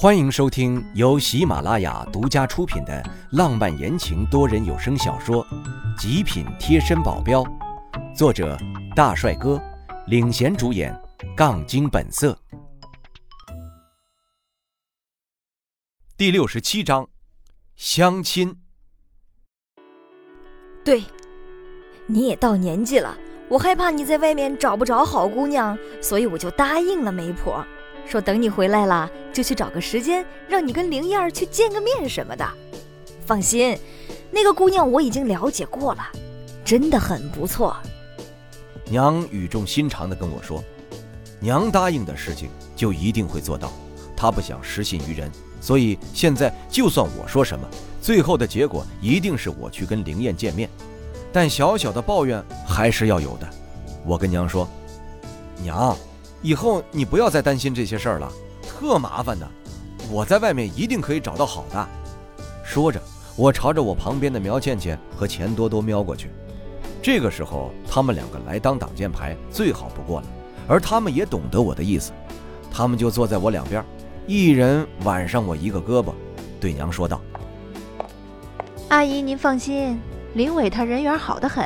欢迎收听由喜马拉雅独家出品的浪漫言情多人有声小说《极品贴身保镖》，作者大帅哥领衔主演，杠精本色。第六十七章，相亲。对，你也到年纪了，我害怕你在外面找不着好姑娘，所以我就答应了媒婆。说等你回来了，就去找个时间，让你跟灵燕儿去见个面什么的。放心，那个姑娘我已经了解过了，真的很不错。娘语重心长地跟我说：“娘答应的事情就一定会做到，她不想失信于人，所以现在就算我说什么，最后的结果一定是我去跟灵燕见面。但小小的抱怨还是要有的。我跟娘说，娘。”以后你不要再担心这些事儿了，特麻烦的。我在外面一定可以找到好的。说着，我朝着我旁边的苗倩倩和钱多多瞄过去。这个时候，他们两个来当挡箭牌最好不过了，而他们也懂得我的意思，他们就坐在我两边，一人挽上我一个胳膊，对娘说道：“阿姨，您放心，林伟他人缘好得很，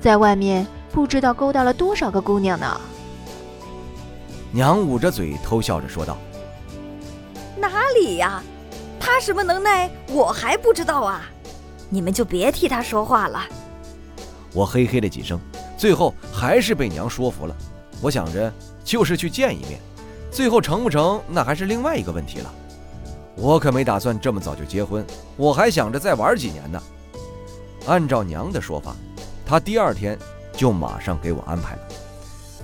在外面不知道勾搭了多少个姑娘呢。”娘捂着嘴偷笑着说道：“哪里呀，他什么能耐，我还不知道啊！你们就别替他说话了。”我嘿嘿了几声，最后还是被娘说服了。我想着就是去见一面，最后成不成那还是另外一个问题了。我可没打算这么早就结婚，我还想着再玩几年呢。按照娘的说法，她第二天就马上给我安排了。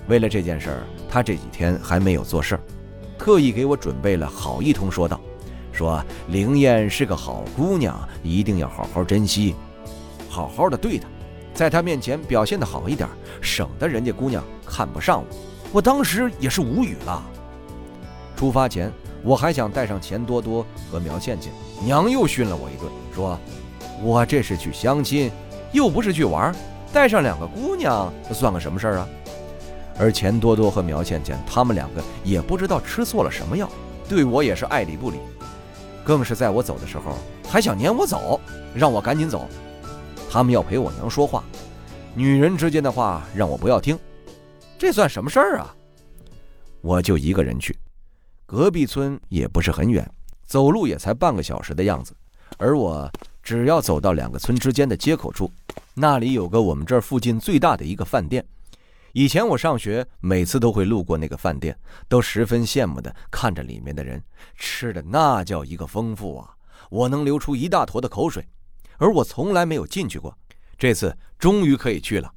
为了这件事儿，他这几天还没有做事儿，特意给我准备了好一通说道，说灵燕是个好姑娘，一定要好好珍惜，好好的对她，在她面前表现的好一点，省得人家姑娘看不上我。我当时也是无语了。出发前，我还想带上钱多多和苗倩倩，娘又训了我一顿，说我这是去相亲，又不是去玩，带上两个姑娘算个什么事儿啊？而钱多多和苗倩倩，他们两个也不知道吃错了什么药，对我也是爱理不理，更是在我走的时候还想撵我走，让我赶紧走。他们要陪我娘说话，女人之间的话让我不要听，这算什么事儿啊？我就一个人去，隔壁村也不是很远，走路也才半个小时的样子。而我只要走到两个村之间的街口处，那里有个我们这儿附近最大的一个饭店。以前我上学，每次都会路过那个饭店，都十分羡慕的看着里面的人吃的那叫一个丰富啊！我能流出一大坨的口水，而我从来没有进去过。这次终于可以去了。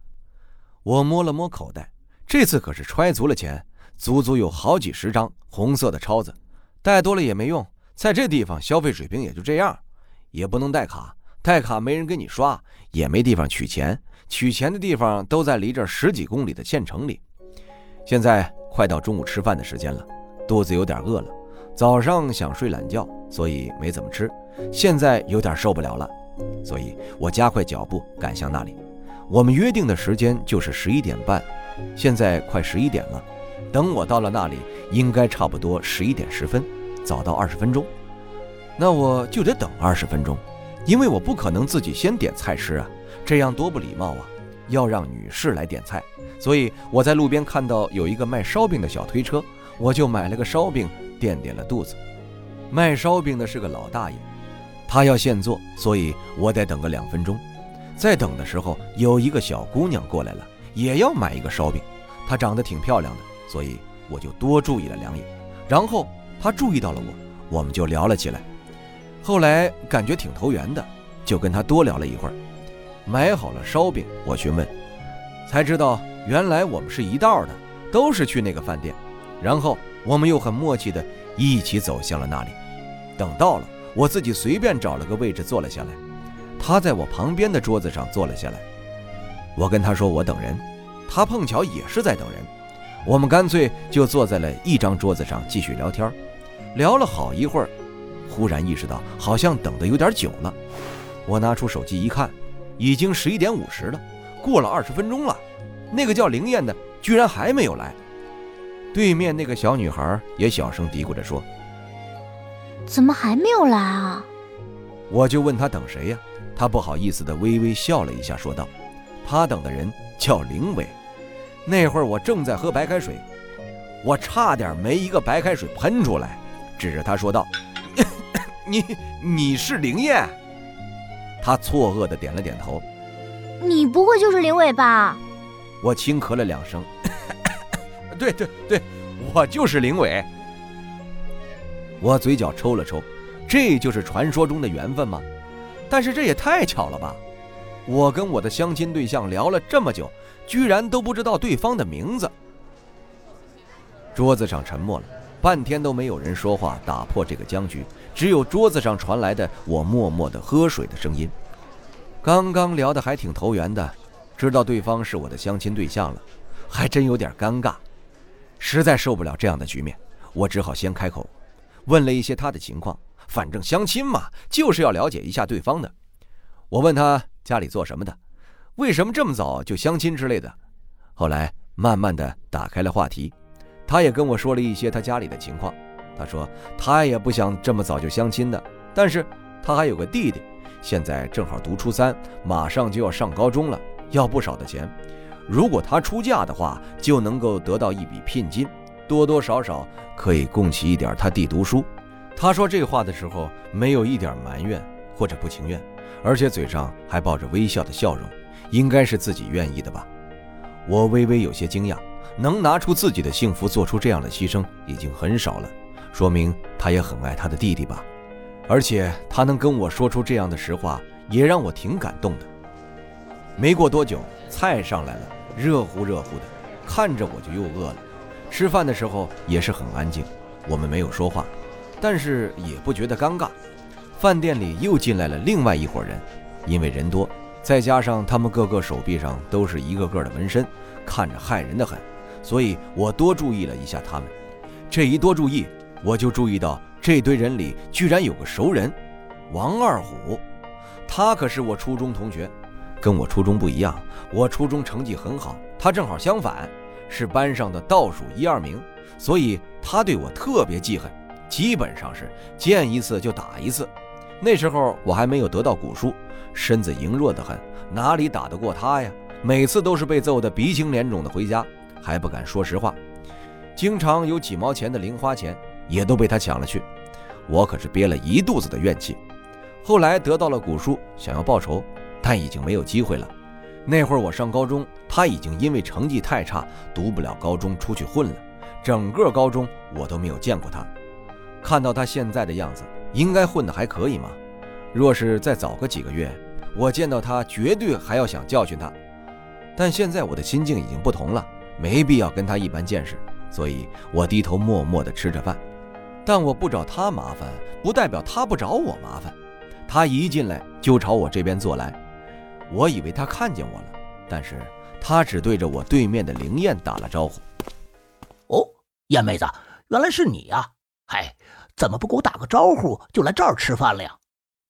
我摸了摸口袋，这次可是揣足了钱，足足有好几十张红色的钞子。带多了也没用，在这地方消费水平也就这样，也不能带卡，带卡没人给你刷，也没地方取钱。取钱的地方都在离这十几公里的县城里。现在快到中午吃饭的时间了，肚子有点饿了。早上想睡懒觉，所以没怎么吃。现在有点受不了了，所以我加快脚步赶向那里。我们约定的时间就是十一点半，现在快十一点了。等我到了那里，应该差不多十一点十分，早到二十分钟。那我就得等二十分钟，因为我不可能自己先点菜吃啊。这样多不礼貌啊！要让女士来点菜，所以我在路边看到有一个卖烧饼的小推车，我就买了个烧饼垫垫了肚子。卖烧饼的是个老大爷，他要现做，所以我得等个两分钟。在等的时候，有一个小姑娘过来了，也要买一个烧饼。她长得挺漂亮的，所以我就多注意了两眼。然后她注意到了我，我们就聊了起来。后来感觉挺投缘的，就跟他多聊了一会儿。买好了烧饼，我询问，才知道原来我们是一道的，都是去那个饭店。然后我们又很默契的一起走向了那里。等到了，我自己随便找了个位置坐了下来，他在我旁边的桌子上坐了下来。我跟他说我等人，他碰巧也是在等人。我们干脆就坐在了一张桌子上继续聊天，聊了好一会儿，忽然意识到好像等的有点久了。我拿出手机一看。已经十一点五十了，过了二十分钟了，那个叫灵燕的居然还没有来。对面那个小女孩也小声嘀咕着说：“怎么还没有来啊？我就问她等谁呀？她不好意思的微微笑了一下，说道：“她等的人叫林伟。”那会儿我正在喝白开水，我差点没一个白开水喷出来，指着他说道：“你你是林燕？”他错愕的点了点头。你不会就是林伟吧？我轻咳了两声。对对对，我就是林伟。我嘴角抽了抽，这就是传说中的缘分吗？但是这也太巧了吧！我跟我的相亲对象聊了这么久。居然都不知道对方的名字。桌子上沉默了半天，都没有人说话，打破这个僵局。只有桌子上传来的我默默的喝水的声音。刚刚聊得还挺投缘的，知道对方是我的相亲对象了，还真有点尴尬。实在受不了这样的局面，我只好先开口，问了一些他的情况。反正相亲嘛，就是要了解一下对方的。我问他家里做什么的。为什么这么早就相亲之类的？后来慢慢的打开了话题，他也跟我说了一些他家里的情况。他说他也不想这么早就相亲的，但是他还有个弟弟，现在正好读初三，马上就要上高中了，要不少的钱。如果他出嫁的话，就能够得到一笔聘金，多多少少可以供起一点他弟读书。他说这话的时候没有一点埋怨或者不情愿，而且嘴上还抱着微笑的笑容。应该是自己愿意的吧，我微微有些惊讶，能拿出自己的幸福做出这样的牺牲已经很少了，说明他也很爱他的弟弟吧，而且他能跟我说出这样的实话，也让我挺感动的。没过多久，菜上来了，热乎热乎的，看着我就又饿了。吃饭的时候也是很安静，我们没有说话，但是也不觉得尴尬。饭店里又进来了另外一伙人，因为人多。再加上他们个个手臂上都是一个个的纹身，看着骇人的很，所以我多注意了一下他们。这一多注意，我就注意到这堆人里居然有个熟人，王二虎。他可是我初中同学，跟我初中不一样，我初中成绩很好，他正好相反，是班上的倒数一二名，所以他对我特别记恨，基本上是见一次就打一次。那时候我还没有得到古书。身子羸弱得很，哪里打得过他呀？每次都是被揍得鼻青脸肿的回家，还不敢说实话。经常有几毛钱的零花钱也都被他抢了去，我可是憋了一肚子的怨气。后来得到了古书，想要报仇，但已经没有机会了。那会儿我上高中，他已经因为成绩太差，读不了高中，出去混了。整个高中我都没有见过他。看到他现在的样子，应该混得还可以吗？若是再早个几个月，我见到他绝对还要想教训他。但现在我的心境已经不同了，没必要跟他一般见识，所以我低头默默地吃着饭。但我不找他麻烦，不代表他不找我麻烦。他一进来就朝我这边坐来，我以为他看见我了，但是他只对着我对面的灵燕打了招呼：“哦，燕妹子，原来是你呀！嗨，怎么不给我打个招呼就来这儿吃饭了呀？”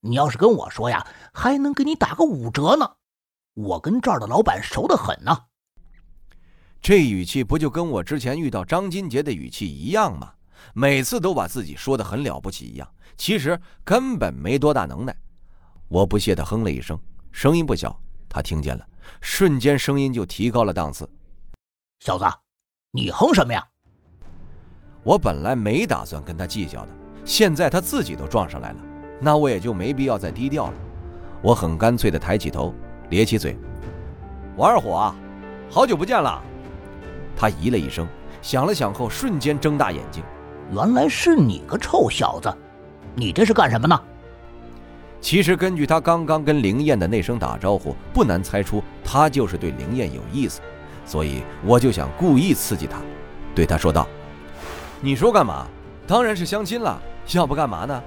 你要是跟我说呀，还能给你打个五折呢。我跟这儿的老板熟得很呢。这语气不就跟我之前遇到张金杰的语气一样吗？每次都把自己说得很了不起一样，其实根本没多大能耐。我不屑地哼了一声，声音不小，他听见了，瞬间声音就提高了档次。小子，你哼什么呀？我本来没打算跟他计较的，现在他自己都撞上来了。那我也就没必要再低调了。我很干脆地抬起头，咧起嘴：“王二虎啊，好久不见了。”他咦了一声，想了想后，瞬间睁大眼睛：“原来是你个臭小子！你这是干什么呢？”其实根据他刚刚跟灵燕的那声打招呼，不难猜出他就是对灵燕有意思，所以我就想故意刺激他，对他说道：“你说干嘛？当然是相亲了，要不干嘛呢？”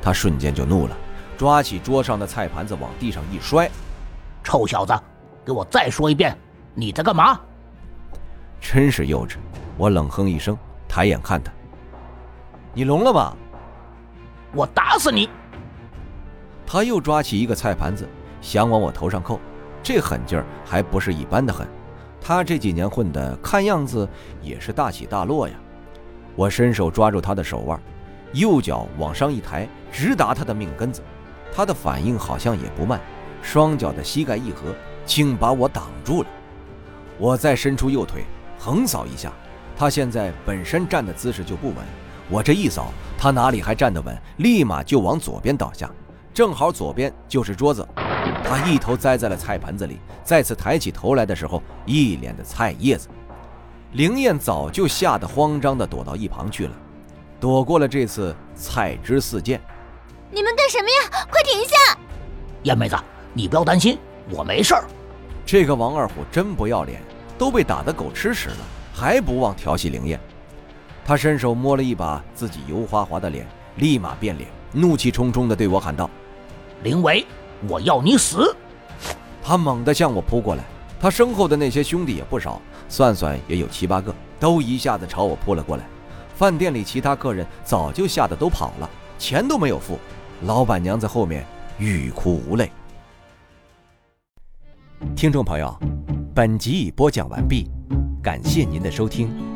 他瞬间就怒了，抓起桌上的菜盘子往地上一摔：“臭小子，给我再说一遍，你在干嘛？”真是幼稚！我冷哼一声，抬眼看他：“你聋了吧？我打死你！”他又抓起一个菜盘子，想往我头上扣，这狠劲儿还不是一般的狠。他这几年混的，看样子也是大起大落呀。我伸手抓住他的手腕。右脚往上一抬，直达他的命根子。他的反应好像也不慢，双脚的膝盖一合，竟把我挡住了。我再伸出右腿，横扫一下。他现在本身站的姿势就不稳，我这一扫，他哪里还站得稳，立马就往左边倒下，正好左边就是桌子。他一头栽在了菜盆子里，再次抬起头来的时候，一脸的菜叶子。灵燕早就吓得慌张地躲到一旁去了，躲过了这次菜汁四溅。你们干什么呀？快停下！燕妹子，你不要担心，我没事儿。这个王二虎真不要脸，都被打得狗吃屎了，还不忘调戏灵燕。他伸手摸了一把自己油滑滑的脸，立马变脸，怒气冲冲地对我喊道：“林伟，我要你死！”他猛地向我扑过来，他身后的那些兄弟也不少，算算也有七八个，都一下子朝我扑了过来。饭店里其他客人早就吓得都跑了，钱都没有付。老板娘在后面欲哭无泪。听众朋友，本集已播讲完毕，感谢您的收听。